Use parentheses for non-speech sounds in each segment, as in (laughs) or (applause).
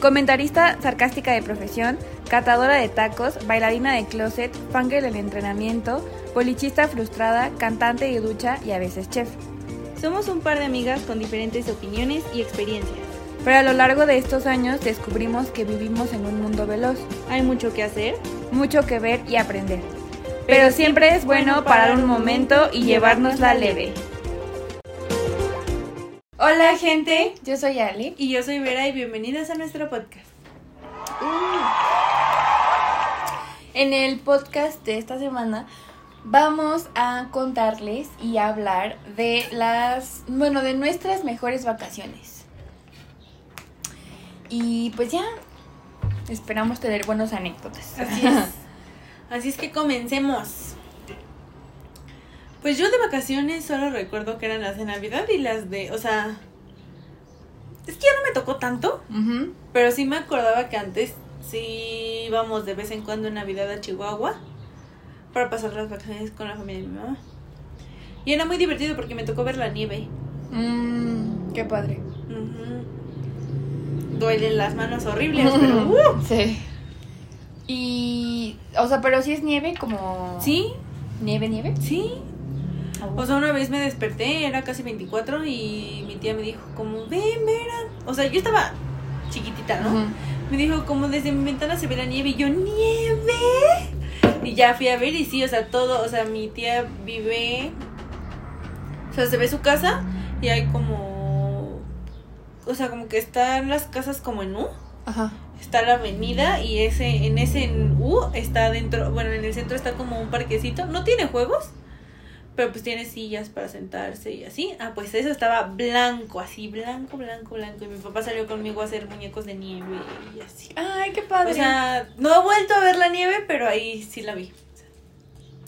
Comentarista sarcástica de profesión, catadora de tacos, bailarina de closet, fangirl del entrenamiento, polichista frustrada, cantante de ducha y a veces chef. Somos un par de amigas con diferentes opiniones y experiencias. Pero a lo largo de estos años descubrimos que vivimos en un mundo veloz. Hay mucho que hacer, mucho que ver y aprender. Pero siempre es bueno parar un momento y llevárnosla leve. Hola gente, yo soy Ali. Y yo soy Vera y bienvenidas a nuestro podcast. En el podcast de esta semana vamos a contarles y hablar de las, bueno, de nuestras mejores vacaciones. Y pues ya, esperamos tener buenas anécdotas. Así es. (laughs) Así es que comencemos. Pues yo de vacaciones solo recuerdo que eran las de Navidad y las de, o sea, es que ya no me tocó tanto, pero sí me acordaba que antes sí íbamos de vez en cuando en Navidad a Chihuahua para pasar las vacaciones con la familia de mi mamá. Y era muy divertido porque me tocó ver la nieve. Mm, qué padre. Ujú. Duelen las manos horribles, pero (laughs) ¡uh! Sí. Y, o sea, pero si es nieve como... sí, Nieve, nieve. sí. O sea, una vez me desperté, era casi 24 y mi tía me dijo como, ven, Vera. O sea, yo estaba chiquitita, ¿no? Me dijo como desde mi ventana se ve la nieve y yo, ¿nieve? Y ya fui a ver y sí, o sea, todo, o sea, mi tía vive, o sea, se ve su casa y hay como, o sea, como que están las casas como en U, Ajá. está la avenida y ese, en ese en U está dentro, bueno, en el centro está como un parquecito, no tiene juegos, pero pues tiene sillas para sentarse y así. Ah, pues eso estaba blanco, así, blanco, blanco, blanco. Y mi papá salió conmigo a hacer muñecos de nieve y así. Ay, qué padre. O sea, no he vuelto a ver la nieve, pero ahí sí la vi. O sea,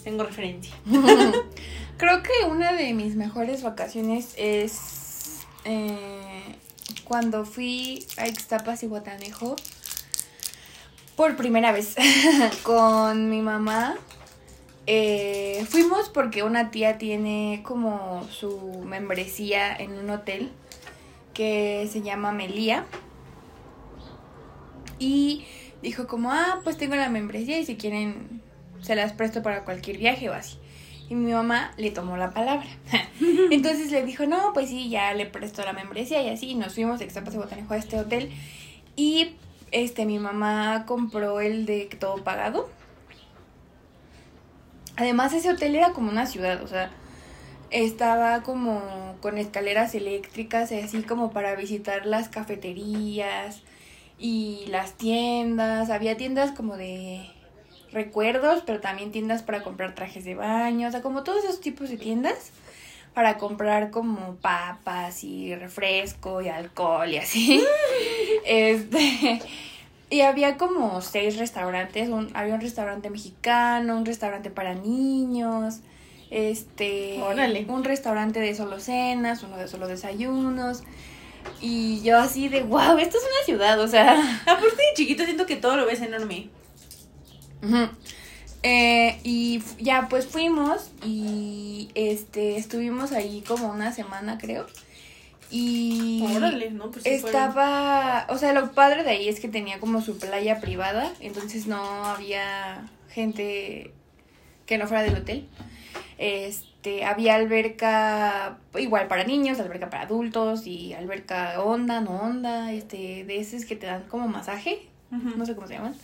tengo referencia. (laughs) Creo que una de mis mejores vacaciones es eh, cuando fui a Ixtapas y Guatanejo por primera vez (laughs) con mi mamá. Eh, fuimos porque una tía tiene como su membresía en un hotel que se llama Melía. Y dijo como, ah, pues tengo la membresía y si quieren se las presto para cualquier viaje o así. Y mi mamá le tomó la palabra. (laughs) Entonces le dijo, no, pues sí, ya le prestó la membresía y así. Nos fuimos de Ixtapas y Botanejo a este hotel. Y este, mi mamá compró el de todo pagado. Además, ese hotel era como una ciudad, o sea, estaba como con escaleras eléctricas así como para visitar las cafeterías y las tiendas. Había tiendas como de recuerdos, pero también tiendas para comprar trajes de baño, o sea, como todos esos tipos de tiendas para comprar como papas y refresco y alcohol y así. (laughs) este y había como seis restaurantes, un, había un restaurante mexicano, un restaurante para niños, este, Órale. un restaurante de solo cenas, uno de solo desayunos. Y yo así de, wow, esto es una ciudad, o sea, (laughs) Aparte de chiquito siento que todo lo ves enorme. Ujú. Eh, y ya pues fuimos y este estuvimos ahí como una semana creo. Y Órale, ¿no? Pues fueron. estaba, o sea, lo padre de ahí es que tenía como su playa privada, entonces no había gente que no fuera del hotel. Este, había alberca igual para niños, alberca para adultos y alberca onda, no onda, este, de esos que te dan como masaje, no sé cómo se llaman.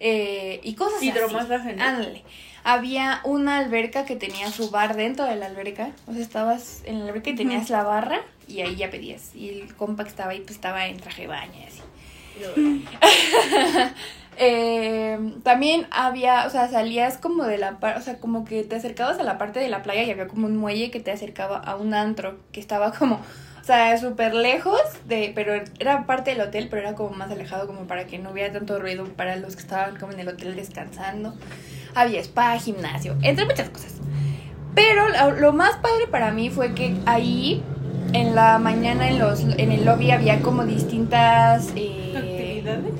Eh, y cosas así. Hidromasaje, ¿no? Ándale. Había una alberca que tenía su bar dentro de la alberca. O sea, estabas en la alberca y tenías la barra y ahí ya pedías. Y el compa que estaba ahí, pues estaba en traje de baño y así. (laughs) Eh, también había, o sea, salías como de la parte, o sea, como que te acercabas a la parte de la playa y había como un muelle que te acercaba a un antro que estaba como, o sea, súper lejos de, pero era parte del hotel, pero era como más alejado como para que no hubiera tanto ruido para los que estaban como en el hotel descansando. había spa, gimnasio, entre muchas cosas. Pero lo, lo más padre para mí fue que ahí en la mañana en los en el lobby había como distintas eh, ¿Actividades?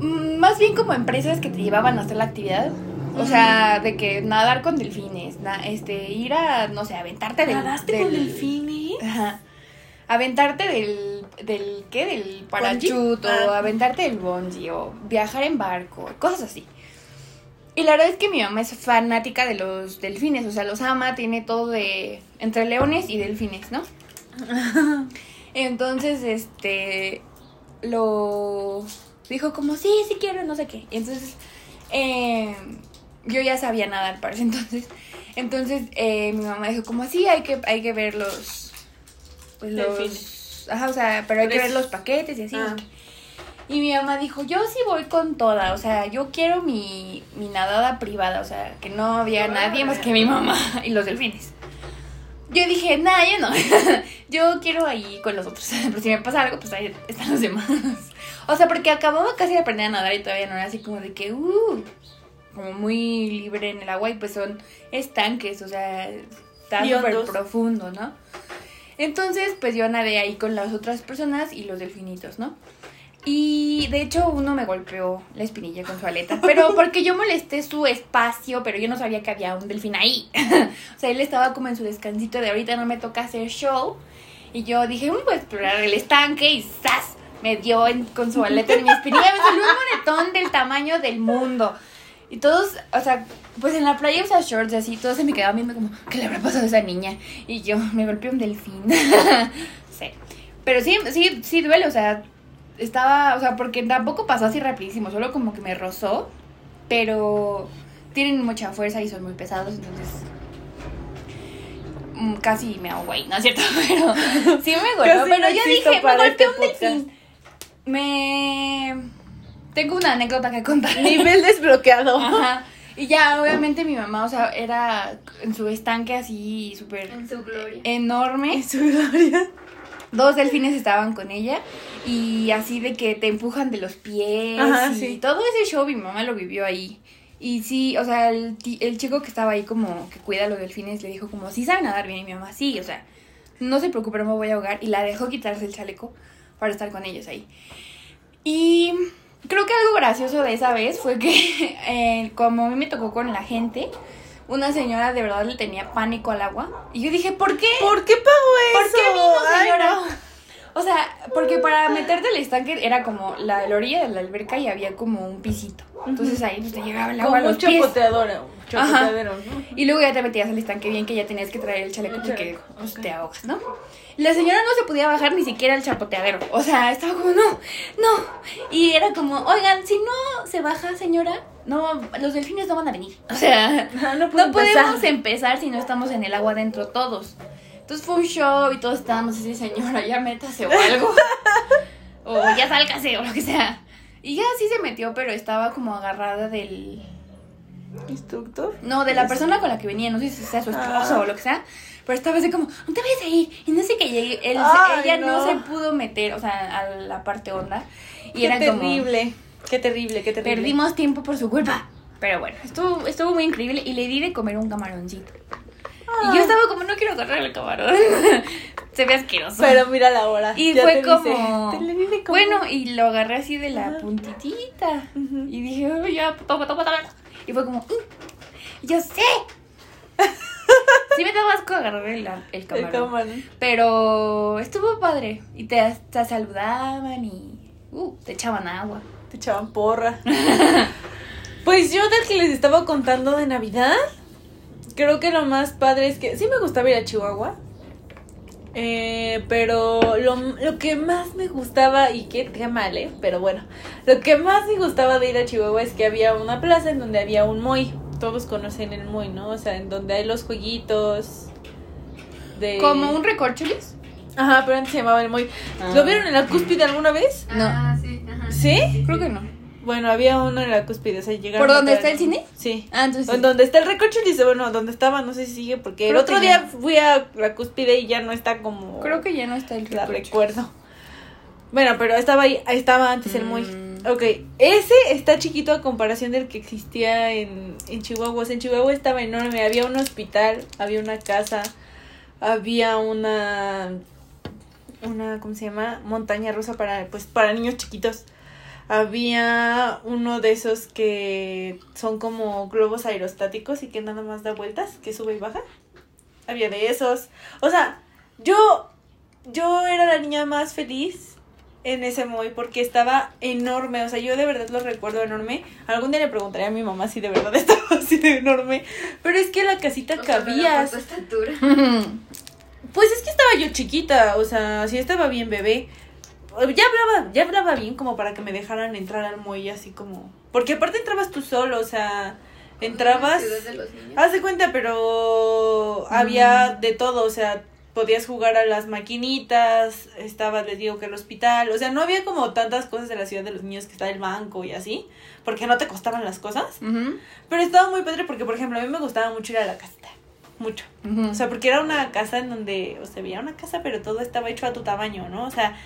mm, más bien como empresas que te llevaban a hacer la actividad. O sea, de que nadar con delfines, na- este, ir a, no sé, aventarte del... ¿Nadaste con del- delfines? Ajá. Aventarte del, del, ¿qué? Del parachute o Ah. aventarte del bungee o viajar en barco, cosas así. Y la verdad es que mi mamá es fanática de los delfines, o sea, los ama, tiene todo de entre leones y delfines, ¿no? (laughs) Entonces, este, lo dijo como, sí, sí quiero, no sé qué. Y entonces, eh, yo ya sabía nadar para (laughs) ese entonces. Entonces, eh, mi mamá dijo como, sí, hay que, hay que ver los, pues los, Delfines. ajá, o sea, pero hay que ver Precios. los paquetes y así. Ah. Y mi mamá dijo, yo sí voy con toda, o sea, yo quiero mi, mi nadada privada, o sea, que no había nadie más que mi mamá (laughs) y los delfines. Yo dije, nah, yo no, (laughs) yo quiero ahí con los otros, (laughs) pero si me pasa algo, pues ahí están los demás. O sea, porque acababa casi de aprender a nadar y todavía no era así como de que, uh, como muy libre en el agua y pues son estanques, o sea, está súper profundo, ¿no? Entonces, pues yo nadé ahí con las otras personas y los delfinitos, ¿no? Y de hecho uno me golpeó la espinilla con su aleta, pero porque yo molesté su espacio, pero yo no sabía que había un delfín ahí. (laughs) o sea, él estaba como en su descansito de ahorita no me toca hacer show. Y yo dije, "Mm, voy a explorar el estanque y ¡zas! Me dio con su aleta en mi espinilla, me salió un monetón del tamaño del mundo. Y todos, o sea, pues en la playa usa shorts y así, todos se me quedaban viendo como, ¿qué le habrá pasado a esa niña? Y yo, me golpeé un delfín. (laughs) sí. Pero sí, sí, sí duele, o sea, estaba, o sea, porque tampoco pasó así rapidísimo, solo como que me rozó, pero tienen mucha fuerza y son muy pesados, entonces mm, casi me ahogo ahí, ¿no es cierto? (laughs) Pero sí me golpeó, Casi pero no yo dije, me golpeó este un delfín. Me... Tengo una anécdota que contar. (laughs) Nivel desbloqueado. Ajá. Y ya, obviamente mi mamá, o sea, era en su estanque así súper En su gloria. enorme. En su gloria. Dos delfines estaban con ella y así de que te empujan de los pies. Ajá, y sí. Todo ese show mi mamá lo vivió ahí. Y sí, o sea, el, el chico que estaba ahí como que cuida a los delfines le dijo como, sí sabe nadar bien y mi mamá, sí, o sea, no se preocupe, no me voy a ahogar. Y la dejó quitarse el chaleco para estar con ellos ahí. Y creo que algo gracioso de esa vez fue que (laughs) eh, como a mí me tocó con la gente, una señora de verdad le tenía pánico al agua. Y yo dije, ¿por qué? ¿Por qué pagó eso? ¿Por qué vino, Ay, señora? no. O sea, porque para meterte al estanque era como la, la orilla de la alberca y había como un pisito. Entonces ahí pues te llegaba el agua a Como un los pies. un chapoteadero, ¿no? Y luego ya te metías al estanque bien que ya tenías que traer el chaleco El porque chaleco, pues, te ahogas, ¿no? La señora no se podía bajar ni siquiera al chapoteadero. O sea, estaba como, no, no. Y era como, oigan, si no se baja, señora, no, los delfines no van a venir. O sea, (laughs) No, no no podemos empezar. empezar si no estamos en el agua adentro todos. Entonces fue un show y todos estábamos así, señora, ya métase o algo. (laughs) o ya sálgase o lo que sea. Y ya sí se metió, pero estaba como agarrada del... ¿Instructor? No, de la persona con la que venía, no sé si sea su esposo Ah. o lo que sea. Pero estaba así como, no te vayas a ir. Y no sé qué llegué. Él, Ay, ella no. no. se pudo meter, o sea, a la parte honda. Y Qué era como, terrible. Qué terrible, qué terrible. perdimos tiempo por su culpa. Pero bueno, estuvo, estuvo muy increíble y le di de comer un camaroncito. Ah. Y yo estaba como, no quiero agarrar el camarón. (laughs) Se ve asqueroso. Pero mira la hora. y ya fue como, dice, "Te le di de comer". bueno, y lo agarré así de la puntitita. Y dije, "Oh, ya, toma, toma, toma. Y fue como, "Mm". Y yo sé. (laughs) sí me daba asco agarrar el, el camarón. Pero estuvo padre. Y te, te saludaban y uh, te echaban agua. Te echaban porra. (laughs) pues yo del que les estaba contando de Navidad, creo que lo más padre es que sí me gustaba ir a Chihuahua. Eh, pero lo, lo que más me gustaba, y qué, qué mal, ¿eh? Pero bueno, lo que más me gustaba de ir a Chihuahua es que había una plaza en donde había un Moy. Todos conocen el Moy, ¿no? O sea, en donde hay los jueguitos. De... Como un recorcholis. Ajá, pero antes se llamaba el Moy. ¿Lo vieron en la cúspide alguna vez? No. Ah, sí. Creo que no. Bueno, había uno en la cúspide, o sea, llegaron ¿Por traer está el cine? Sí. Ah, entonces. En donde está el recocho dice, bueno, donde estaba, no sé si sigue, porque el otro día ya. fui a la cúspide y ya no está como Creo que ya no está el la recuerdo. Bueno, pero estaba ahí, ahí estaba antes el muy. Mm. Ok, ese está chiquito a comparación del que existía en, en Chihuahua. O sea, en Chihuahua estaba enorme. Había un hospital, había una casa, había una. Una, ¿cómo se llama? Montaña rusa para, pues, para niños chiquitos. Había uno de esos que son como globos aerostáticos y que nada más da vueltas, que sube y baja. Había de esos. O sea, yo. Yo era la niña más feliz en ese Moy porque estaba enorme, o sea, yo de verdad lo recuerdo enorme. Algún día le preguntaré a mi mamá si de verdad (laughs) estaba así de enorme, pero es que la casita O cabía. estatura. (laughs) Pues es que estaba yo chiquita, o sea, sí estaba bien bebé. Ya hablaba, ya hablaba bien como para que me dejaran entrar al muelle así como, porque aparte entrabas tú solo, o sea, entrabas Ciudad de los niños. Haz de cuenta, pero había de todo, o sea, podías jugar a las maquinitas, estaba, les digo que el hospital, o sea, no había como tantas cosas de la ciudad de los niños que está el banco y así, porque no te costaban las cosas, pero estaba muy padre porque, por ejemplo, a mí me gustaba mucho ir a la casita, mucho, o sea, porque era una casa en donde, o sea, veía una casa, pero todo estaba hecho a tu tamaño, ¿no? O sea,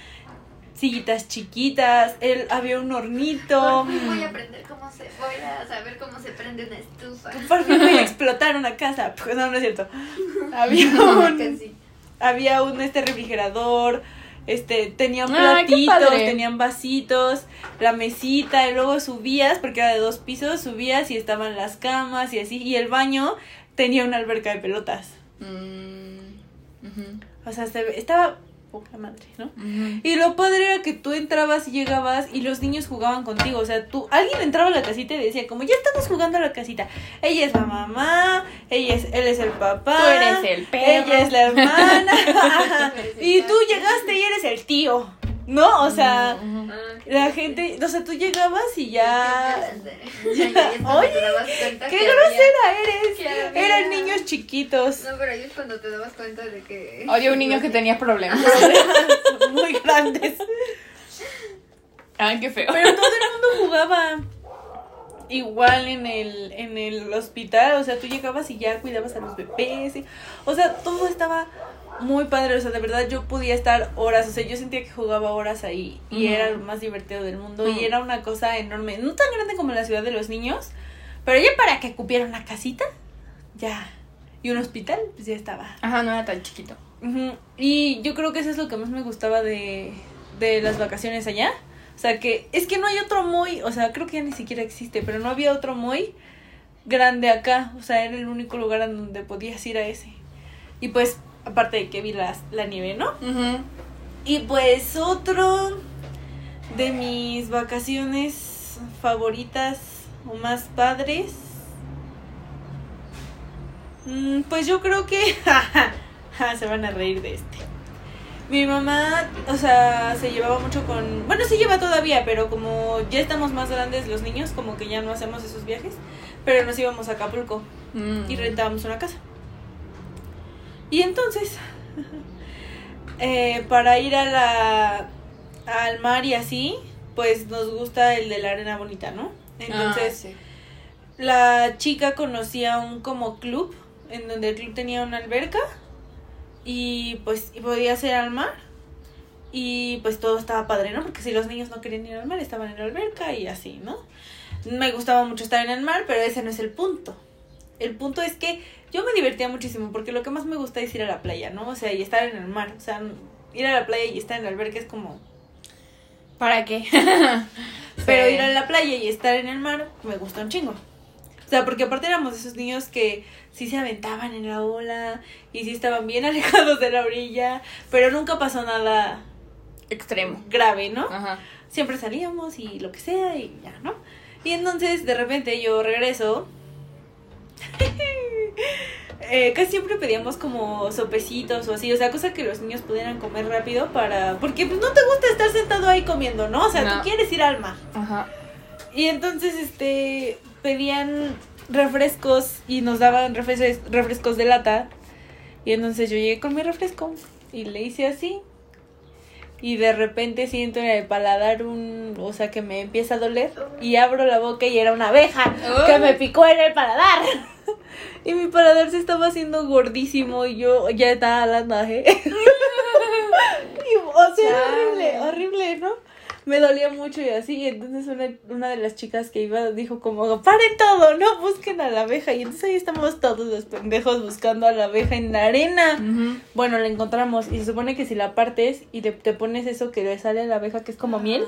sillitas chiquitas, él, había un hornito, Por fin voy a aprender cómo se, voy a saber cómo se prende una estufa. por fin voy a (laughs) explotar una casa, pues (laughs) no, no es cierto, (laughs) había un... Casi. había un este refrigerador, este, tenían qué platitos, tenían vasitos, la mesita, y luego subías, porque era de dos pisos, subías y estaban las camas y así, y el baño tenía una alberca de pelotas. Mm, ujú, O sea, se ve- estaba poca madre, ¿no? Y lo padre era que tú entrabas y llegabas y los niños jugaban contigo. O sea, tú, alguien entraba a la casita y decía, como ya estamos jugando a la casita. Ella es la mamá, ella es, él es el papá. Tú eres el perro. Ella es la hermana. (laughs) (laughs) y tú llegaste y eres el tío. ¿No? O sea. Ah, la gente, o sea, tú llegabas y ya. Ya, Oye, ¡Qué grosera eres! Eran niños chiquitos. No, pero ahí es cuando te dabas cuenta de que. Odio un niño que (laughs) tenía problemas. Muy grandes. Ay, qué feo. Pero todo el mundo jugaba igual en el, en el hospital. O sea, tú llegabas y ya cuidabas a los bebés. y- o sea, todo estaba muy padre. O sea, de verdad yo podía estar horas. O sea, yo sentía que jugaba horas ahí. Y era lo más divertido del mundo. Y era una cosa enorme. No tan grande como la ciudad de los niños. Pero ya para que cupiera una casita, ya. Y un hospital, pues ya estaba. Ajá, no era tan chiquito. Ujú, Y yo creo que eso es lo que más me gustaba de, de las vacaciones allá. O sea, que es que no hay otro muy, o sea, creo que ya ni siquiera existe, pero no había otro muy grande acá. O sea, era el único lugar en donde podías ir a ese. Y pues, aparte de que vi las, la nieve, ¿no? Y pues otro de mis vacaciones favoritas o más padres. mm, Pues yo creo que (laughs) se van a reír de este. Mi mamá, o sea, se llevaba mucho con... Bueno, se lleva todavía, pero como ya estamos más grandes los niños, como que ya no hacemos esos viajes. Pero nos íbamos a Acapulco Mm. y rentábamos una casa. Y entonces, eh, para ir a la al mar y así, pues nos gusta el de la arena bonita, ¿no? Entonces, Ah, sí. la chica conocía un como club, en donde el club tenía una alberca y pues y podía ir al mar. Y pues todo estaba padre, ¿no? Porque si los niños no querían ir al mar, estaban en la alberca y así, ¿no? Me gustaba mucho estar en el mar, pero ese no es el punto. El punto es que yo me divertía muchísimo porque lo que más me gusta es ir a la playa, ¿no? O sea, y estar en el mar. O sea, ir a la playa y estar en la alberca es como... ¿Para qué? (laughs) Pero Sí. ir a la playa y estar en el mar me gusta un chingo. O sea, porque aparte éramos esos niños que sí se aventaban en la ola y sí estaban bien (laughs) alejados de la orilla, pero nunca pasó nada Extremo. grave, ¿no? Ajá. Siempre salíamos y lo que sea y ya, ¿no? Y entonces de repente yo regreso. (laughs) Eh, casi siempre pedíamos como sopecitos o así, o sea, cosa que los niños pudieran comer rápido para... Porque pues, no te gusta estar sentado ahí comiendo, ¿no? O sea, No. tú quieres ir al mar. Ajá. Y entonces, este, pedían refrescos y nos daban refres- refrescos de lata. Y entonces yo llegué con mi refresco y le hice así. Y de repente siento en el paladar un, o sea, que me empieza a doler. Y abro la boca y era una abeja que me picó en el paladar. (laughs) Y mi paladar se estaba haciendo gordísimo y yo ya estaba ¿eh? (laughs) Y, o sea, era horrible, Chale. horrible, ¿no? me dolía mucho y así. Y entonces una, una de las chicas que iba dijo como, paren todo, no busquen a la abeja. Y entonces ahí estamos todos los pendejos buscando a la abeja en la arena. Bueno, la encontramos y se supone que si la partes y te, te pones eso que le sale a la abeja que es como miel,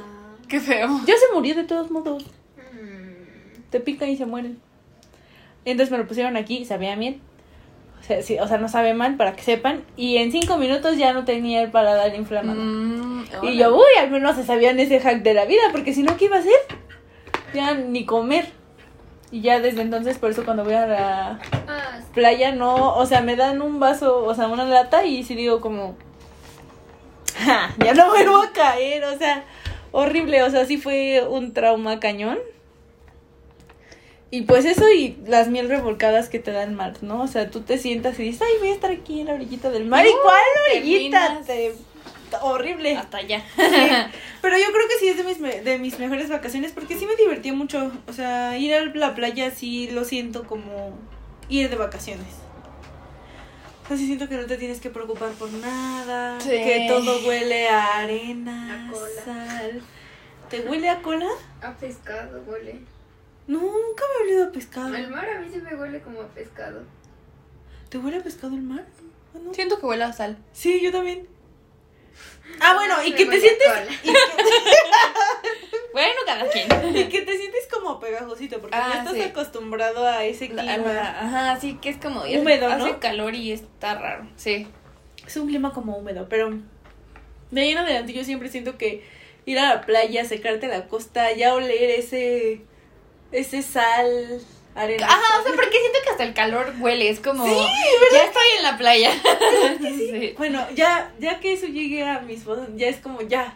Qué feo. ya se murió de todos modos. Mm. Te pican y se mueren. Entonces me lo pusieron aquí y sabía miel. O sea, sí, o sea, no sabe mal para que sepan. Y en cinco minutos ya no tenía el paladar inflamado. Mm, Y yo, uy, al menos se sabían ese hack de la vida, porque si no, ¿qué iba a hacer? Ya ni comer. Y ya desde entonces, por eso cuando voy a la Ah, playa, no, o sea, me dan un vaso, o sea, una lata y sí digo como, "Ja, ya no vuelvo a caer, o sea, horrible, o sea, sí fue un trauma cañón. Y pues eso y las miel revolcadas que te da el mar, ¿no? O sea, tú te sientas y dices, ay, voy a estar aquí en la orillita del mar. ¿Y cuál orillita? Te- Horrible. Hasta allá. Pero yo creo que sí es de mis, me- de mis mejores vacaciones porque sí me divertí mucho. O sea, ir a la playa sí lo siento como ir de vacaciones. O sea, sí siento que no te tienes que preocupar por nada. Sí. Que todo huele a arena, A cola. sal. ¿Te huele a cola? a pescado huele. No, nunca me he olido a pescado. El mar a mí sí me huele como a pescado. ¿Te huele a pescado el mar? ¿O no? Siento que huele a sal. Sí, yo también. Ah, bueno, y que te sientes... cola. y que- (laughs) Bueno, cada quien. Y que te sientes como pegajosito, porque Ah, ya estás sí. acostumbrado a ese clima. la- ajá, sí, que es como Húmedo, hace ¿no? calor y está raro. Sí. Es un clima como húmedo, pero de ahí en adelante yo siempre siento que ir a la playa, secarte la costa, ya oler ese ese sal, arena. Ajá, o sea, porque siento que hasta el calor huele, es como ya estoy en la playa. (laughs) Sí. Bueno, ya ya que eso llegue a mis fotos, ya es como ya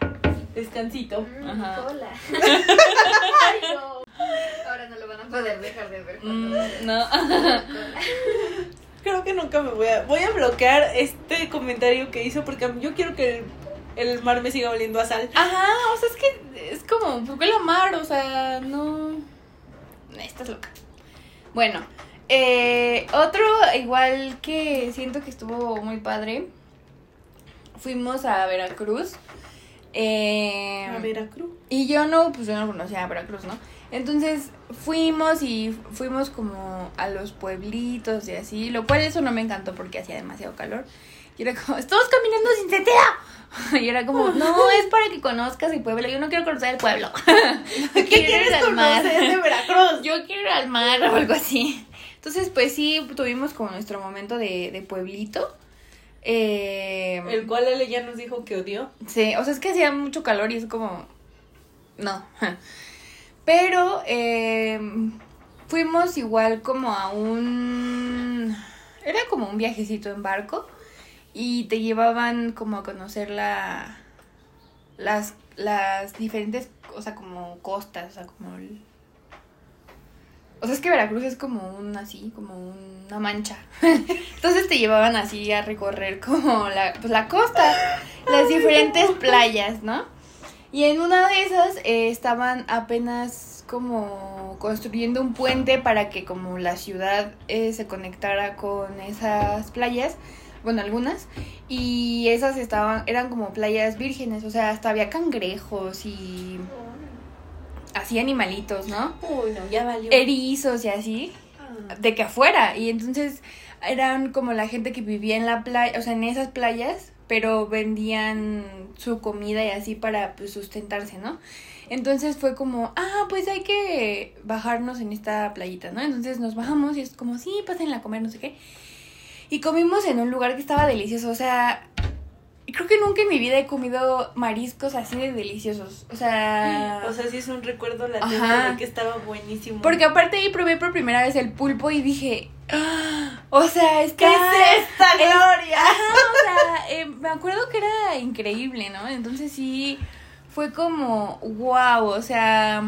descansito. Mm, Ajá. cola. (laughs) Ay, no. Ahora no lo van a poder dejar de ver. Mm, no. cola. (laughs) Creo que nunca me voy a voy a bloquear este comentario que hizo porque yo quiero que el, el mar me siga oliendo a sal. Ajá, o sea, es que es como, huele a mar, o sea, no. Estás loca. Bueno, eh, otro igual que siento que estuvo muy padre. Fuimos a Veracruz. Eh, A Veracruz. Y yo no, pues yo no conocía a Veracruz, ¿no? Entonces fuimos y fuimos como a los pueblitos y así, lo cual eso no me encantó porque hacía demasiado calor. Y era como, estamos caminando sin sentido. (laughs) Y era como, no, es para que conozcas el pueblo. Yo no quiero conocer el pueblo. (laughs) (laughs) ¿Qué quieres al mar. de Veracruz? Yo quiero ir al mar o algo así. Entonces, pues sí, tuvimos como nuestro momento de, de pueblito. Eh, El cual Ale ya nos dijo que odió. Sí, o sea, es que hacía mucho calor y es como... No. Pero eh, fuimos igual como a un... Era como un viajecito en barco y te llevaban como a conocer la... Las, las diferentes, o sea, como costas, o sea, como... el- O sea, es que Veracruz es como un así, como una mancha. (laughs) Entonces te llevaban así a recorrer como la, pues, la costa, las diferentes playas, ¿no? Y en una de esas eh, estaban apenas como construyendo un puente para que como la ciudad eh, se conectara con esas playas, bueno, algunas, y esas estaban, eran como playas vírgenes, o sea, hasta había cangrejos y así animalitos, ¿no? Uy, no, ya valió. Erizos y así Ah. de que afuera. Y entonces eran como la gente que vivía en la playa, o sea, en esas playas, pero vendían su comida y así para pues, sustentarse, ¿no? Entonces fue como, ah, pues hay que bajarnos en esta playita, ¿no? Entonces nos bajamos y es como, sí, pasen a comer, no sé qué. Y comimos en un lugar que estaba delicioso, o sea, creo que nunca en mi vida he comido mariscos así de deliciosos, o sea... O sea, sí es un recuerdo latente de que estaba buenísimo. Porque aparte ahí probé por primera vez el pulpo y dije, "Ah, o sea, está... ¿Qué es esta es- gloria? Ajá, o sea, eh, me acuerdo que era increíble, ¿no? Entonces sí, fue como, wow, o sea,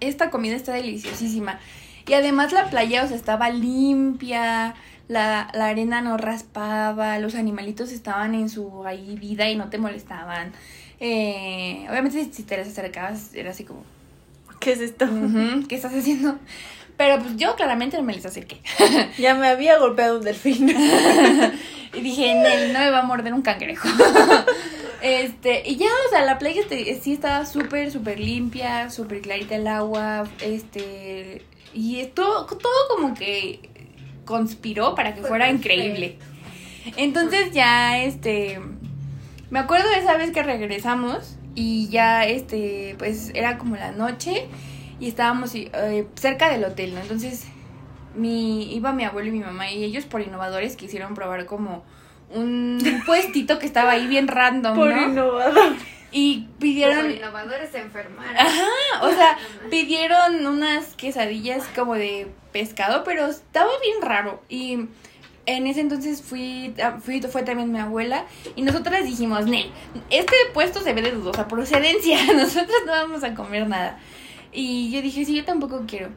esta comida está deliciosísima. Y además la playa, o sea, estaba limpia, la, la arena no raspaba, los animalitos estaban en su ahí vida y no te molestaban. Eh, obviamente si te les acercabas era así como, ¿Qué es esto? (laughs) ¿Qué estás haciendo? Pero pues yo claramente no me les acerqué. (laughs) Ya me había golpeado un delfín. (laughs) y dije, Nel, no me va a morder un cangrejo. Este, y ya, o sea, la playa este, sí estaba súper, súper limpia, súper clarita el agua, este, y todo, todo como que conspiró para que Fue fuera increíble. Entonces ya, este, me acuerdo de esa vez que regresamos y ya, este, pues era como la noche y estábamos eh, cerca del hotel, ¿no? Entonces, mi, iba mi abuelo y mi mamá y ellos por innovadores quisieron probar como un puestito que estaba ahí bien random, Por ¿no? innovador. Y Los pidieron, innovadores se enfermaron. Ajá, o sea, pidieron unas quesadillas como de pescado, pero estaba bien raro. Y en ese entonces fui, ah, fui fue también mi abuela y nosotras dijimos, Nel, este puesto se ve de dudosa procedencia, (laughs) nosotros no vamos a comer nada. Y yo dije, sí, yo tampoco quiero.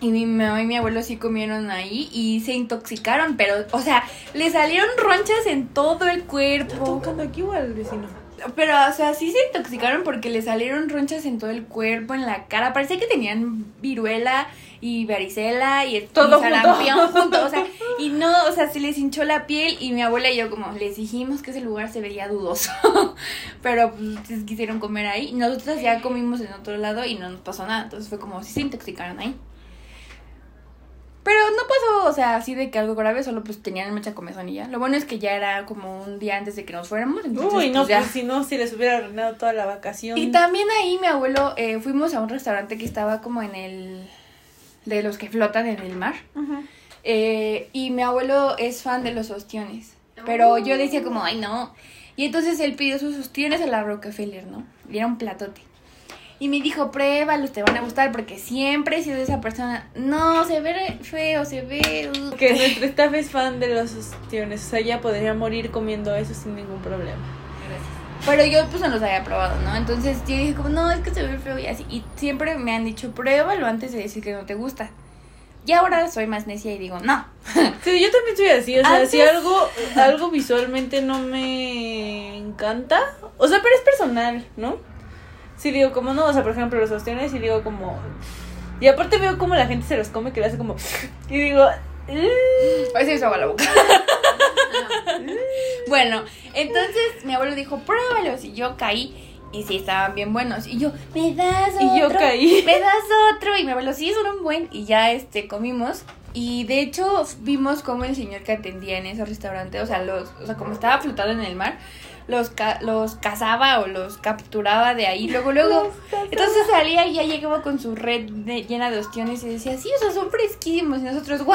Y mi mamá y mi abuelo sí comieron ahí y se intoxicaron, pero, o sea, le salieron ronchas en todo el cuerpo. tocando aquí o al vecino? Pero, o sea, sí se intoxicaron porque le salieron ronchas en todo el cuerpo, en la cara. Parecía que tenían viruela y varicela y, Todo y sarampión (laughs) junto. O sea, y no, o sea, se les hinchó la piel y mi abuela y yo como les dijimos que ese lugar se veía dudoso. (laughs) Pero pues quisieron comer ahí. Y nosotros ya comimos en otro lado y no nos pasó nada. Entonces fue como si se intoxicaron ahí. Pero no pasó, o sea, así de que algo grave, solo pues tenían mucha comezón y ya. Lo bueno es que ya era como un día antes de que nos fuéramos. Entonces, Uy, no, pues, ya. pues si no, si les hubiera arruinado toda la vacación. Y también ahí mi abuelo, eh, fuimos a un restaurante que estaba como en el... de los que flotan en el mar. Eh, y mi abuelo es fan de los ostiones. Pero yo decía como, ay no. Y entonces él pidió sus ostiones a la Rockefeller, ¿no? Y era un platote. Y me dijo, pruébalos, te van a gustar, porque siempre he sido esa persona. No, se ve feo, se ve... uh". Que nuestro staff es fan de los ostiones. O sea, ella podría morir comiendo eso sin ningún problema. Pero yo pues no los había probado, ¿no? Entonces yo dije como, no, es que se ve feo y así. Y siempre me han dicho, pruébalo antes de decir que no te gusta. Y ahora soy más necia y digo, no. (laughs) Sí, yo también soy así. O sea, Antes- si algo, algo visualmente no me encanta. O sea, pero es personal, ¿no? Si digo como no, o sea, por ejemplo, los ostiones y digo como. Y aparte veo como la gente se los come que le hace como. Y digo. "Mm". Que se agua la boca. (laughs) bueno, entonces mi abuelo dijo, pruébalos. Y yo caí. Y sí, estaban bien buenos. Y yo, ¿me das otro? Y yo caí. ¿Me das otro? Y mi abuelo, sí, son un buen. Y ya, este, comimos. Y de hecho, vimos cómo el señor que atendía en ese restaurante, o sea, los, o sea, como estaba flotando en el mar, los, ca- los cazaba o los capturaba de ahí. Luego, luego. Entonces salía y ya llegaba con su red de- llena de ostiones y decía, sí, o sea, son fresquísimos. Y nosotros, wow,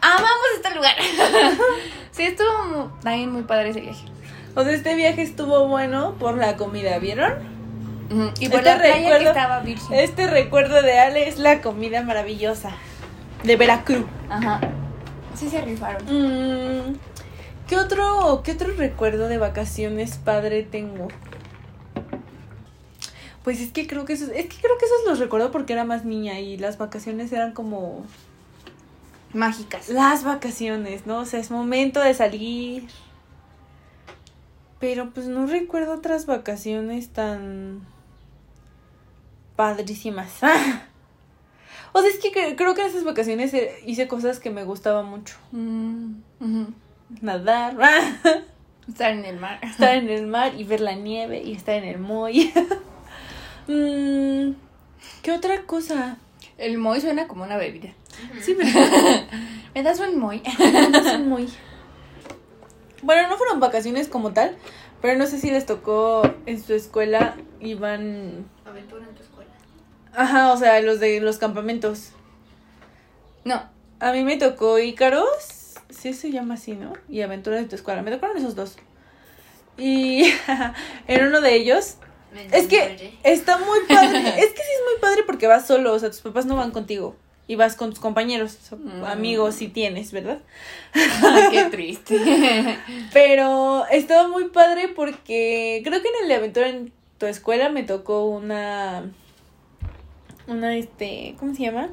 amamos este lugar. (laughs) sí, estuvo mu- también muy padre ese viaje. O sea, este viaje estuvo bueno por la comida, ¿vieron? Y por Este la playa que recuerdo- estaba virgen. Este recuerdo de Ale es la comida maravillosa de Veracruz. Ajá. Sí se rifaron. Mm, ¿qué, otro, ¿Qué otro recuerdo de vacaciones padre tengo? Pues es que creo que esos, es que creo que esos los recuerdo porque era más niña y las vacaciones eran como Mágicas. las vacaciones, ¿no? O sea, es momento de salir. Pero pues no recuerdo otras vacaciones tan padrísimas. (laughs) o sea, es que cre- creo que en esas vacaciones eh, hice cosas que me gustaban mucho. Mm, ujú. Nadar, (laughs) Estar en el mar. estar en el mar y ver la nieve y estar en el muelle. (laughs) Mm, ¿Qué otra cosa? El moy suena como una bebida. Sí, ¿verdad? (laughs) ¿Me das un moy? Es un muy... Bueno, no fueron vacaciones como tal, pero no sé si les tocó en su escuela, iban... Aventura en tu escuela. Ajá, o sea, los de los campamentos. No. A mí me tocó Ícaros, sí se llama así, ¿no? Y Aventuras de tu escuela. Me tocaron esos dos. Y (laughs) en uno de ellos, Me es que está muy padre. (laughs) es que sí es muy padre porque vas solo, o sea, tus papás no van contigo. Y vas con tus compañeros, Mm. amigos si tienes, ¿verdad? Qué triste. (laughs) Pero estaba muy padre porque creo que en el de aventura en tu escuela me tocó una. Una, este. ¿Cómo se llama?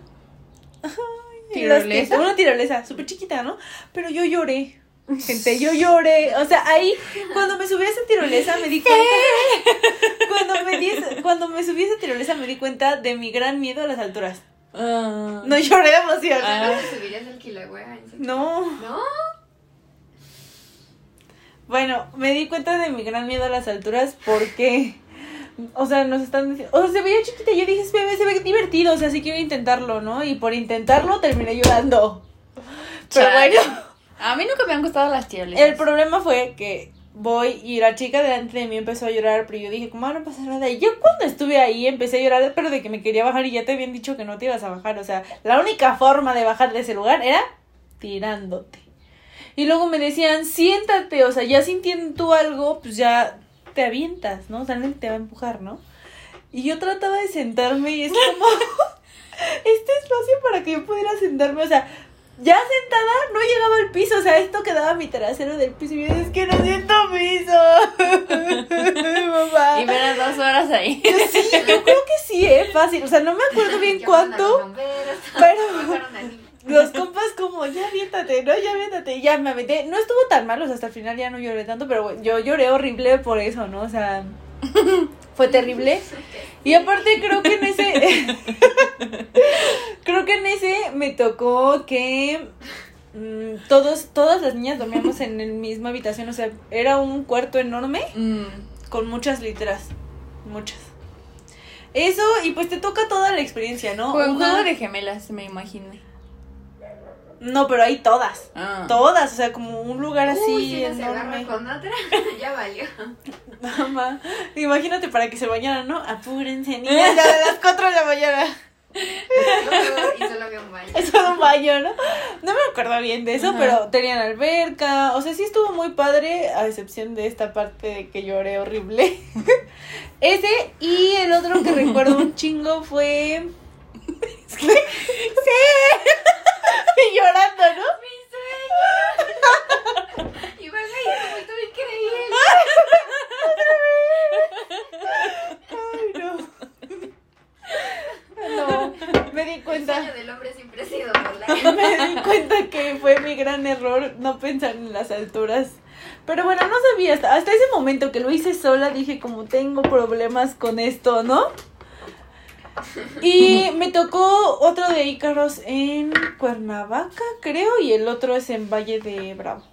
¿Tirolesa? Una tirolesa, súper chiquita, ¿no? Pero yo lloré. (laughs) Gente, yo lloré. O sea, ahí, cuando me subí a esa tirolesa, me di cuenta. (laughs) cuando, me di cuando me subí a esa tirolesa, me di cuenta de mi gran miedo a las alturas. Ah. No lloré de emoción. Ah. ¿No te subirías al Kilauea? No. ¿No? Bueno, me di cuenta de mi gran miedo a las alturas porque, o sea, nos están diciendo, o sea, se veía chiquita, yo dije, se ve, se ve divertido, o sea, sí quiero intentarlo, ¿no? Y por intentarlo terminé llorando. Pero Chale. bueno, A mí nunca me han gustado las tirolesas. el problema fue que voy y la chica delante de mí empezó a llorar, pero yo dije, ¿cómo no pasa nada? Y yo cuando estuve ahí empecé a llorar, pero de que me quería bajar y ya te habían dicho que no te ibas a bajar, o sea, la única forma de bajar de ese lugar era tirándote. Y luego me decían, siéntate, o sea, ya sintiendo tú algo, pues ya te avientas, ¿no? O sea, alguien te va a empujar, ¿no? Y yo trataba de sentarme y es como (laughs) este espacio para que yo pudiera sentarme, o sea, ya sentada no llegaba al piso, o sea, esto quedaba mi trasero del piso y yo es que no siento piso. Mamá. (laughs) Y me las dos horas ahí. Yo sí, yo creo que sí, es fácil, o sea, no me acuerdo (laughs) bien cuánto, pero- los compas como, ya aviéntate, no, ya aviéntate, y ya me aventé. No estuvo tan mal, o sea, hasta el final ya no lloré tanto, pero bueno, yo lloré horrible por eso, ¿no? O sea, (laughs) fue terrible. Y aparte creo que en ese, (laughs) creo que en ese me tocó que mm, todos, todas las niñas dormíamos en la misma habitación, o sea, era un cuarto enorme Mm. con muchas literas, muchas. Eso, y pues te toca toda la experiencia, ¿no? Fue un juego de gemelas, me imaginé. No, pero hay todas. Ah. Todas, o sea, como un lugar así Uy, si una se agarra enorme. con otra, (laughs) ya valió. Mamá, imagínate para que se bañaran, ¿no? Apúrense, (laughs) niñas, ya de las 4 de la mañana. Y solo había un baño. (laughs) Eso era un baño, ¿no? No me acuerdo bien de eso, Ajá. pero tenían alberca. O sea, sí estuvo muy padre, a excepción de esta parte de que lloré horrible. Ese y el otro que recuerdo un chingo fue. sí. Y (laughs) llorando, ¿no? Mi sueño. Y van ahí como tú increíble. Ay, no. No, me di El cuenta. sueño del hombre siempre ha sido volar. (laughs) Me di cuenta que fue mi gran error no pensar en las alturas. Pero bueno, no sabía, hasta, hasta ese momento que lo hice sola, dije como tengo problemas con esto, ¿no? Y me tocó otro de Ícaros en Cuernavaca, creo, y el otro es en Valle de Bravo.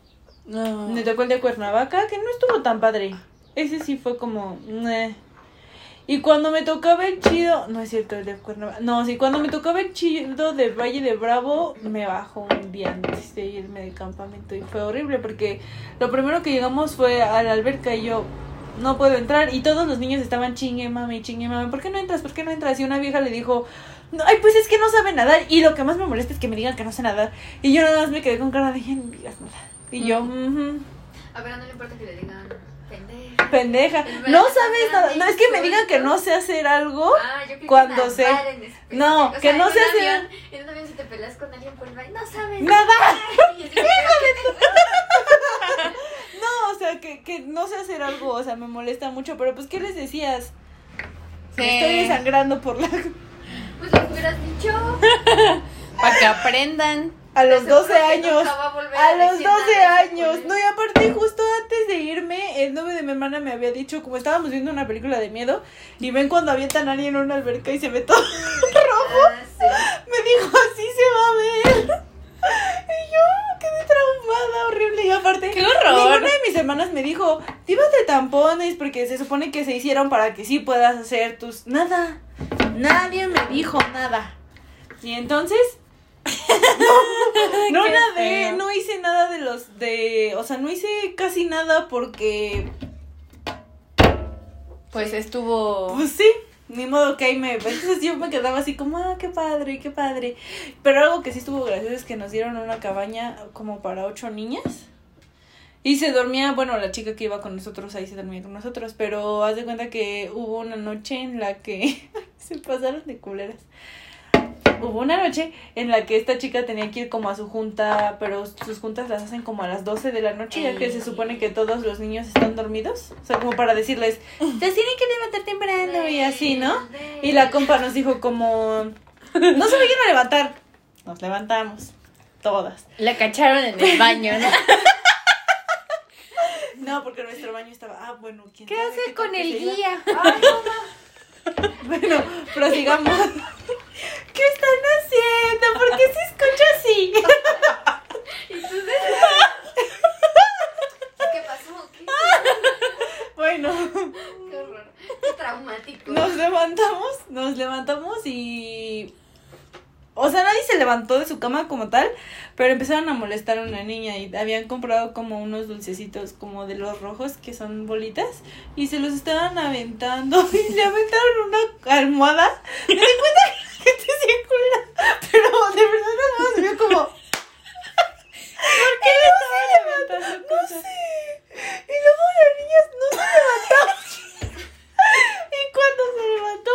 No. Me tocó el de Cuernavaca, que no estuvo tan padre. Ese sí fue como... meh. Y cuando me tocaba el chido... No es cierto, el de Cuernavaca. No, sí, cuando me tocaba el chido de Valle de Bravo, me bajó un día antes de irme de campamento. Y fue horrible porque lo primero que llegamos fue a la alberca y yo... No puedo entrar y todos los niños estaban chingue mami, chingue mami, ¿por qué no entras? ¿Por qué no entras? Y una vieja le dijo, "No, ay, pues es que no sabe nadar y lo que más me molesta es que me digan que no sé nadar. Y yo nada más me quedé con cara de, "Ya no digas nada. Y yo, "Ujú". A ver, no le importa que le digan pendeja. No sabes nada. No es que me digan que no sé hacer algo. Ah, yo Cuando sé- en. No, O que no sé hacer- En un avión si te peleas con alguien por el baile, no sabes. Nada. (laughs) Y así, "¿Qué No, o sea, que, que no sé hacer algo. O sea, me molesta mucho. Pero pues, ¿qué les decías? Sí. Me estoy desangrando por la. Pues lo hubieras dicho. (laughs) Para que aprendan. A los Seguro 12 que años. a los 12 decir nada de eso, años. No, y aparte, justo antes de irme, el novio de mi hermana me había dicho, como estábamos viendo una película de miedo, y ven cuando avientan a alguien en una alberca y se ve todo (laughs) rojo. Ah, sí. Me dijo, así se va a ver. (laughs) Y yo quedé traumada, horrible. Y aparte, ¡Qué horror! ninguna de mis hermanas me dijo, llévate tampones, porque se supone que se hicieron para que sí puedas hacer tus. Nada. Nadie me dijo nada. Y entonces. (laughs) no, no nadé, no hice nada de los de. O sea, no hice casi nada porque. Pues estuvo. Pues sí, ni modo que ahí me. Entonces yo me quedaba así como, ah, qué padre, qué padre. Pero algo que sí estuvo gracioso es que nos dieron una cabaña como para ocho niñas. Y se dormía, bueno, la chica que iba con nosotros ahí se dormía con nosotros. Pero haz de cuenta que hubo una noche en la que (laughs) se pasaron de culeras. Hubo una noche en la que esta chica tenía que ir como a su junta, pero sus juntas las hacen como a las 12 de la noche, ya que se supone que todos los niños están dormidos. O sea, como para decirles, se tienen que levantar temprano y así, ¿no? Y la compa nos dijo como, no se vayan a levantar. Nos levantamos, todas. La cacharon en el baño, ¿no? (laughs) No, porque nuestro baño estaba, ah, bueno, ¿quién ¿Qué sabe hace con el guía? Ay, mamá. (laughs) bueno, prosigamos. ¿Qué están haciendo? ¿Por qué se escucha así? (laughs) Entonces, ¿qué pasó? ¿Qué? Bueno. Qué horror. Qué traumático. Nos levantamos, nos levantamos y levantó de su cama como tal, pero empezaron a molestar a una niña y habían comprado como unos dulcecitos como de los rojos que son bolitas y se los estaban aventando (laughs) y le aventaron una almohada. Me di cuenta que la gente se culera, pero de verdad almohada se vio como... (laughs) ¿Por qué le estaban levantando cosas? Y luego las niñas no se levantaban. Y cuando se levantó,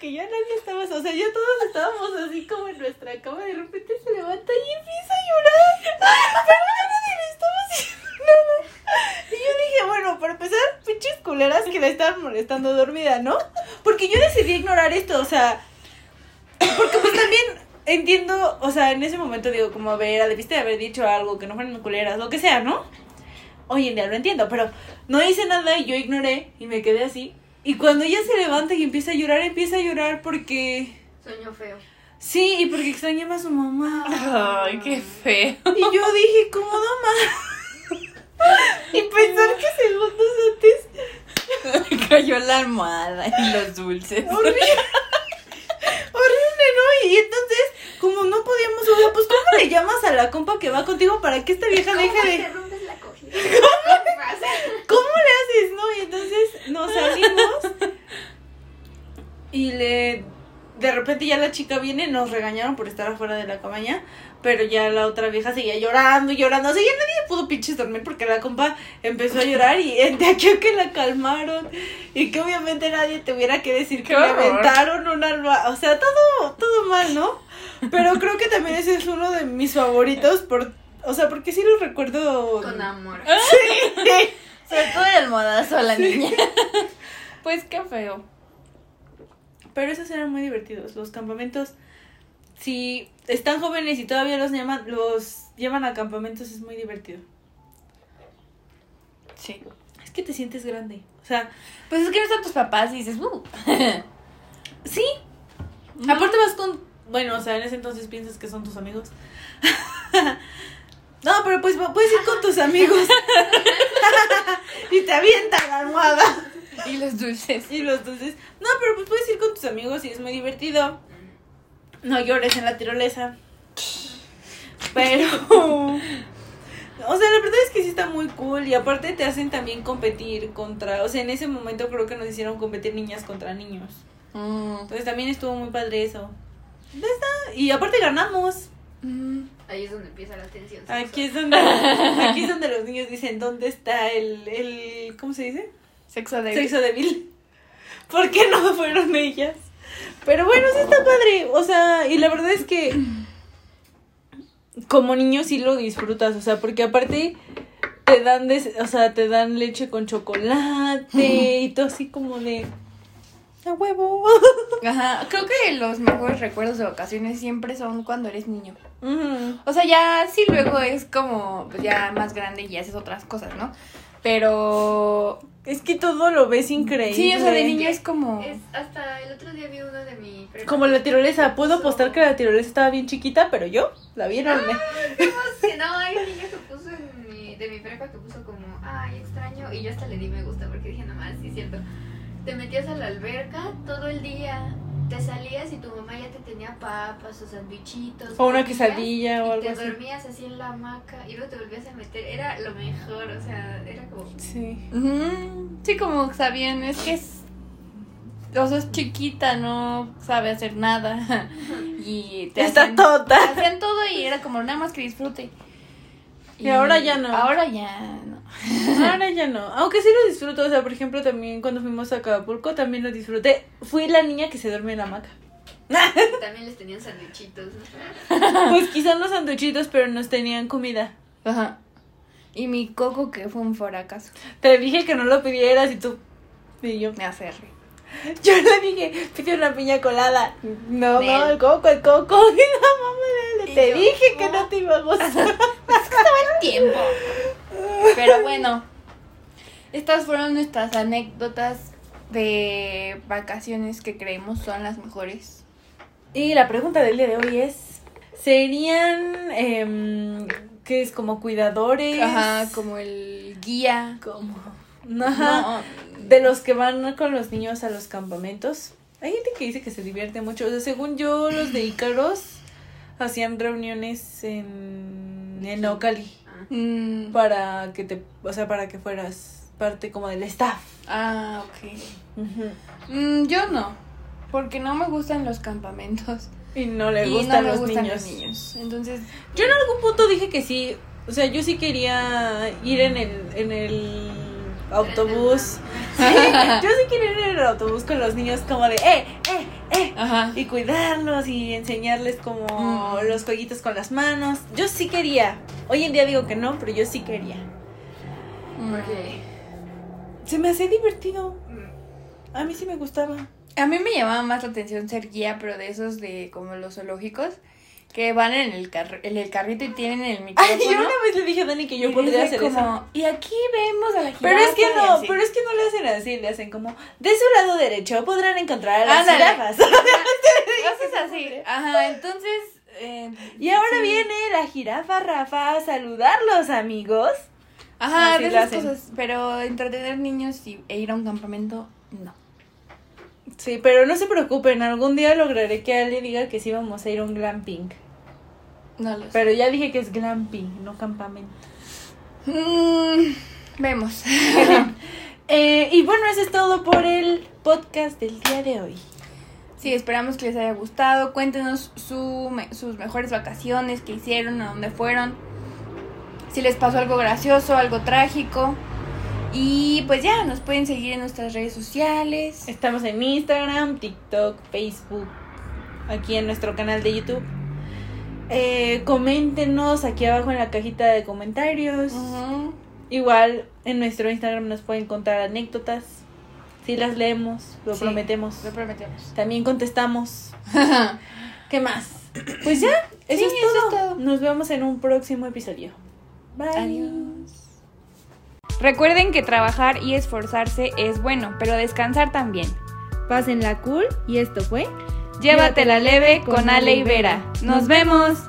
que ya nadie estaba, o sea, ya todos estábamos así como en nuestra cama, de repente se levanta y empieza a llorar. Pero ya nadie le estaba haciendo nada. Y yo dije, bueno, para empezar, pinches culeras que la molestando dormida, ¿no? Porque yo decidí ignorar esto, o sea, porque pues también entiendo, o sea, en ese momento digo, como, a ver, debiste de haber dicho algo, que no fueran culeras, lo que sea, ¿no? Hoy en día lo entiendo, pero no hice nada y yo ignoré y me quedé así. Y cuando ella se levanta y empieza a llorar, empieza a llorar porque... Sueño feo. Sí, y porque extrañaba a su mamá. Ay, qué feo. Y yo dije, ¿cómo no más? (laughs) y pensar que segundos antes... (laughs) Cayó la almohada y los dulces. Horrible. Horrible, ¿no? Y entonces, como no podíamos, o sea, pues ¿cómo le llamas a la compa que va contigo para que esta vieja deje ¿Cómo de... te rompes la pasa? (laughs) ¿Cómo le haces, no? Y entonces nos salimos y le... De repente ya la chica viene, nos regañaron por estar afuera de la cabaña, pero ya la otra vieja seguía llorando y llorando. O sea, ya nadie pudo pinches dormir porque la compa empezó a llorar y de aquí a que la calmaron y que obviamente nadie tuviera que decir que ¡Qué le aventaron una almohada. O sea, todo, todo mal, ¿no? Pero creo que también ese es uno de mis favoritos por... O sea, porque sí lo recuerdo... Con amor. Sí. (laughs) Sobre todo el almohadazo a la niña. (laughs) Pues qué feo. Pero esos eran muy divertidos. Los campamentos, si están jóvenes y todavía los llaman, los llevan a campamentos, es muy divertido. Sí. Es que te sientes grande. O sea, Pues es que no están tus papás y dices, uh. (laughs) sí. Aparte vas con, bueno, o sea, en ese entonces piensas que son tus amigos. (laughs) no, pero pues puedes ir con tus amigos. (laughs) y te avientan la almohada. Y los dulces. Y los dulces. No, pero pues puedes ir con tus amigos y es muy divertido. No llores en la tirolesa. Pero. O sea, la verdad es que sí está muy cool. Y aparte te hacen también competir contra. O sea, en ese momento creo que nos hicieron competir niñas contra niños. Mm. Entonces también estuvo muy padre eso. Ya está. Y aparte ganamos. Mm. Ahí es donde empieza la tensión. Aquí es donde, aquí es (laughs) donde los niños dicen dónde está el, el ¿cómo se dice? Sexo de Sexo débil. (laughs) ¿Por qué no fueron ellas? Pero bueno, sí está padre. O sea, y la verdad es que como niño sí lo disfrutas, o sea, porque aparte te dan des- o sea, te dan leche con chocolate (laughs) y todo así como de a huevo. (laughs) Ajá, creo que los mejores recuerdos de vacaciones siempre son cuando eres niño. O sea, ya sí luego es como pues, ya más grande y haces otras cosas, ¿no? Pero Es que todo lo ves increíble. sí, o sea, de niño es como Es, hasta el otro día vi uno de mi. Como la tirolesa, puedo apostar que la tirolesa estaba bien chiquita, pero yo la vi enorme. Sí, (laughs) no, hay un niño que puso en mi, de mi prepa que puso como, ay, extraño. Y yo hasta le di me gusta porque dije, nomás, sí, es cierto. Te metías a la alberca todo el día. Te salías y tu mamá ya te tenía papas o sandwichitos. O una quesadilla o y algo te así. dormías así en la hamaca y luego te volvías a meter. Era lo mejor, o sea, era como. Sí. Ujú, Sí, como sabían, es que es o sea, es chiquita, no sabe hacer nada. (laughs) Y te Está hacían, tota. te hacían todo y era como nada más que disfrute. Y ahora ya no. Ahora ya no. (laughs) Ahora ya no. Aunque sí lo disfruto. O sea, por ejemplo, también cuando fuimos a Acapulco también lo disfruté. Fui la niña que se duerme en la hamaca. (laughs) También les tenían sandwichitos. ¿no? (laughs) Pues quizás los sanduchitos, pero nos tenían comida. Ajá. Y mi coco que fue un fracaso. Te dije que no lo pidieras y tú. Y yo. Me aferré. Yo le dije, pide una piña colada. No, no, el coco, el coco. Y la mamá te yo, dije que no. no te iba a gustar. (laughs) Tiempo. Pero bueno. Estas fueron nuestras anécdotas de vacaciones que creemos son las mejores. Y la pregunta del día de hoy es: ¿serían. em, ¿Qué es? Como cuidadores? Ajá, como el guía. Como. Ajá. No, De los que van con los niños a los campamentos. Hay gente que dice que se divierte mucho. O sea, según yo, los de Ícaros hacían reuniones en, en Ocali Ah. Mm, para que te, o sea, para que fueras parte como del staff. ah, ok. Mm, yo no, porque no me gustan los campamentos. Y no le y gustan, no los, gustan niños. los niños. Entonces, Yo en algún punto dije que sí, o sea, yo sí quería ir en el, en el autobús. Sí, (laughs) yo sí quería ir en el autobús con los niños como de, eh, eh, eh. ajá. Y cuidarlos y enseñarles como Mm. los jueguitos con las manos. Yo sí quería. Hoy en día digo que no, pero yo sí quería. Mm. Porque. Se me hacía divertido. mm, A mí sí me gustaba. A mí me llamaba más la atención ser guía, pero de esos de como los zoológicos, que van en el, car- en el carrito y tienen el Ay, micrófono. yo una vez le dije a Dani que yo y podría hacer como, eso. Y aquí vemos a la jirafa. Pero es que no, pero es que no le hacen así, le hacen como de su lado derecho podrán encontrar a las Ándale. jirafas. (laughs) Haces así. Ajá, entonces. eh, Y ahora sí. viene la jirafa Rafa a saludarlos, amigos. Ajá, Así de esas cosas. Pero entretener niños y, e ir a un campamento, no. Sí, pero no se preocupen, algún día lograré que Ale diga que sí vamos a ir a un glamping. No lo sé. Pero ya dije que es glamping, no campamento. Mm, vemos. (laughs) Eh, y bueno, eso es todo por el podcast del día de hoy. Sí, esperamos que les haya gustado. Cuéntenos su, me- sus mejores vacaciones, qué hicieron, a dónde fueron. Si les pasó algo gracioso, algo trágico. Y pues ya, nos pueden seguir en nuestras redes sociales. Estamos en Instagram, TikTok, Facebook, aquí en nuestro canal de YouTube. Eh, coméntenos aquí abajo en la cajita de comentarios. Igual en nuestro Instagram nos pueden contar anécdotas. Si las leemos, lo Sí, prometemos. Lo prometemos. También contestamos. (laughs) ¿Qué más? Pues ya, eso, Sí, es, eso todo. es todo. Nos vemos en un próximo episodio. Bye. Adiós. Recuerden que trabajar y esforzarse es bueno, pero descansar también. Pásenla cool y esto fue Llévatela leve con Ale y Vera. ¡Nos vemos!